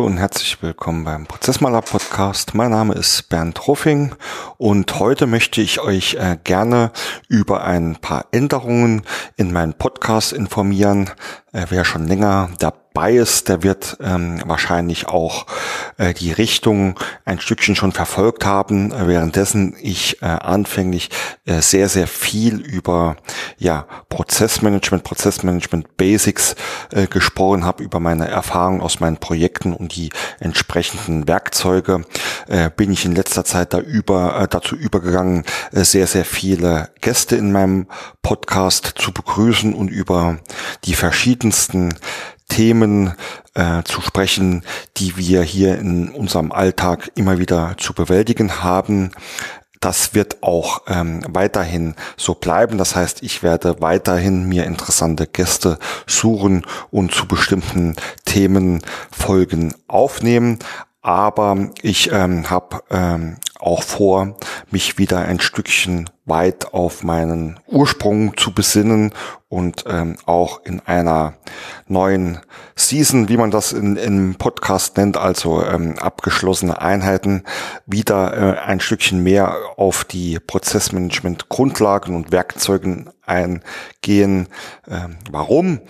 und herzlich willkommen beim Prozessmaler Podcast. Mein Name ist Bernd Ruffing und heute möchte ich euch äh, gerne über ein paar Änderungen in meinen Podcast informieren. Äh, wer schon länger dabei Bias, der wird ähm, wahrscheinlich auch äh, die Richtung ein Stückchen schon verfolgt haben, äh, währenddessen ich äh, anfänglich äh, sehr, sehr viel über ja, Prozessmanagement, Prozessmanagement Basics äh, gesprochen habe, über meine Erfahrungen aus meinen Projekten und die entsprechenden Werkzeuge, bin ich in letzter Zeit da über, dazu übergegangen, sehr, sehr viele Gäste in meinem Podcast zu begrüßen und über die verschiedensten Themen äh, zu sprechen, die wir hier in unserem Alltag immer wieder zu bewältigen haben. Das wird auch ähm, weiterhin so bleiben. Das heißt, ich werde weiterhin mir interessante Gäste suchen und zu bestimmten Themen Folgen aufnehmen. Aber ich ähm, habe ähm, auch vor, mich wieder ein Stückchen weit auf meinen Ursprung zu besinnen und ähm, auch in einer neuen Season, wie man das in, im Podcast nennt, also ähm, abgeschlossene Einheiten, wieder äh, ein Stückchen mehr auf die Prozessmanagement Grundlagen und Werkzeugen eingehen. Ähm, warum?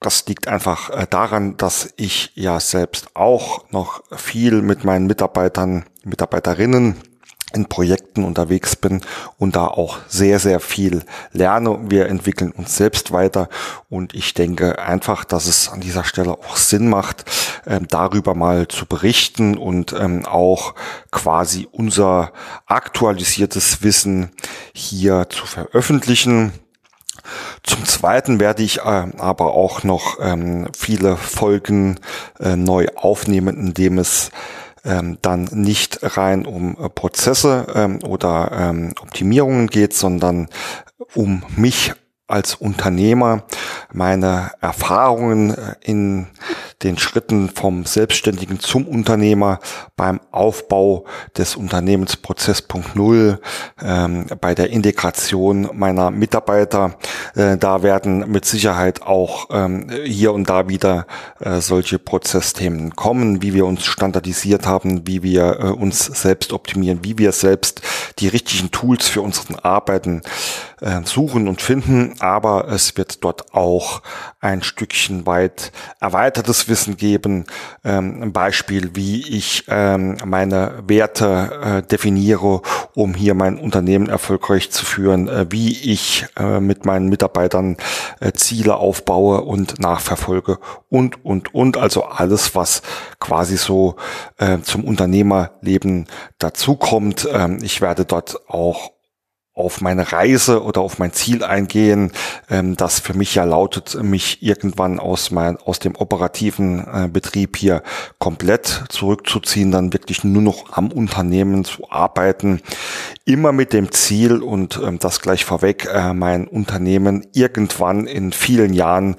Das liegt einfach äh, daran, dass ich ja selbst auch noch viel mit meinen Mitarbeitern, Mitarbeiterinnen in Projekten unterwegs bin und da auch sehr, sehr viel lerne. Wir entwickeln uns selbst weiter und ich denke einfach, dass es an dieser Stelle auch Sinn macht, ähm, darüber mal zu berichten und ähm, auch quasi unser aktualisiertes Wissen hier zu veröffentlichen. Zum Zweiten werde ich äh, aber auch noch ähm, viele Folgen äh, neu aufnehmen, indem es ähm, dann nicht rein um äh, Prozesse ähm, oder ähm, Optimierungen geht, sondern um mich als Unternehmer, meine Erfahrungen äh, in den Schritten vom Selbstständigen zum Unternehmer beim Aufbau des Unternehmens Prozess.0, ähm, bei der Integration meiner Mitarbeiter. Äh, da werden mit Sicherheit auch ähm, hier und da wieder äh, solche Prozessthemen kommen, wie wir uns standardisiert haben, wie wir äh, uns selbst optimieren, wie wir selbst die richtigen Tools für unseren Arbeiten äh, suchen und finden. Aber es wird dort auch ein Stückchen weit erweitertes Wissen geben. Ähm, ein Beispiel, wie ich ähm, meine Werte äh, definiere, um hier mein Unternehmen erfolgreich zu führen, äh, wie ich mit meinen Mitarbeitern Ziele aufbaue und nachverfolge und, und, und. Also alles, was quasi so zum Unternehmerleben dazukommt. Ähm, ich werde dort auch auf meine Reise oder auf mein Ziel eingehen, ähm, das für mich ja lautet, mich irgendwann aus mein, aus dem operativen äh, Betrieb hier komplett zurückzuziehen, dann wirklich nur noch am Unternehmen zu arbeiten, immer mit dem Ziel und ähm, das gleich vorweg, äh, mein Unternehmen irgendwann in vielen Jahren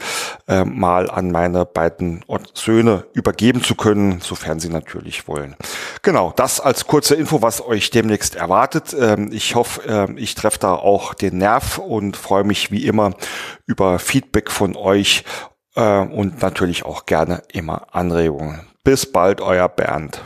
äh, mal an meine beiden Söhne übergeben zu können, sofern sie natürlich wollen. Genau, das als kurze Info, was euch demnächst erwartet. Ähm, ich hoffe, äh, ich treffe da auch den Nerv und freue mich wie immer über Feedback von euch äh, und natürlich auch gerne immer Anregungen. Bis bald, euer Bernd.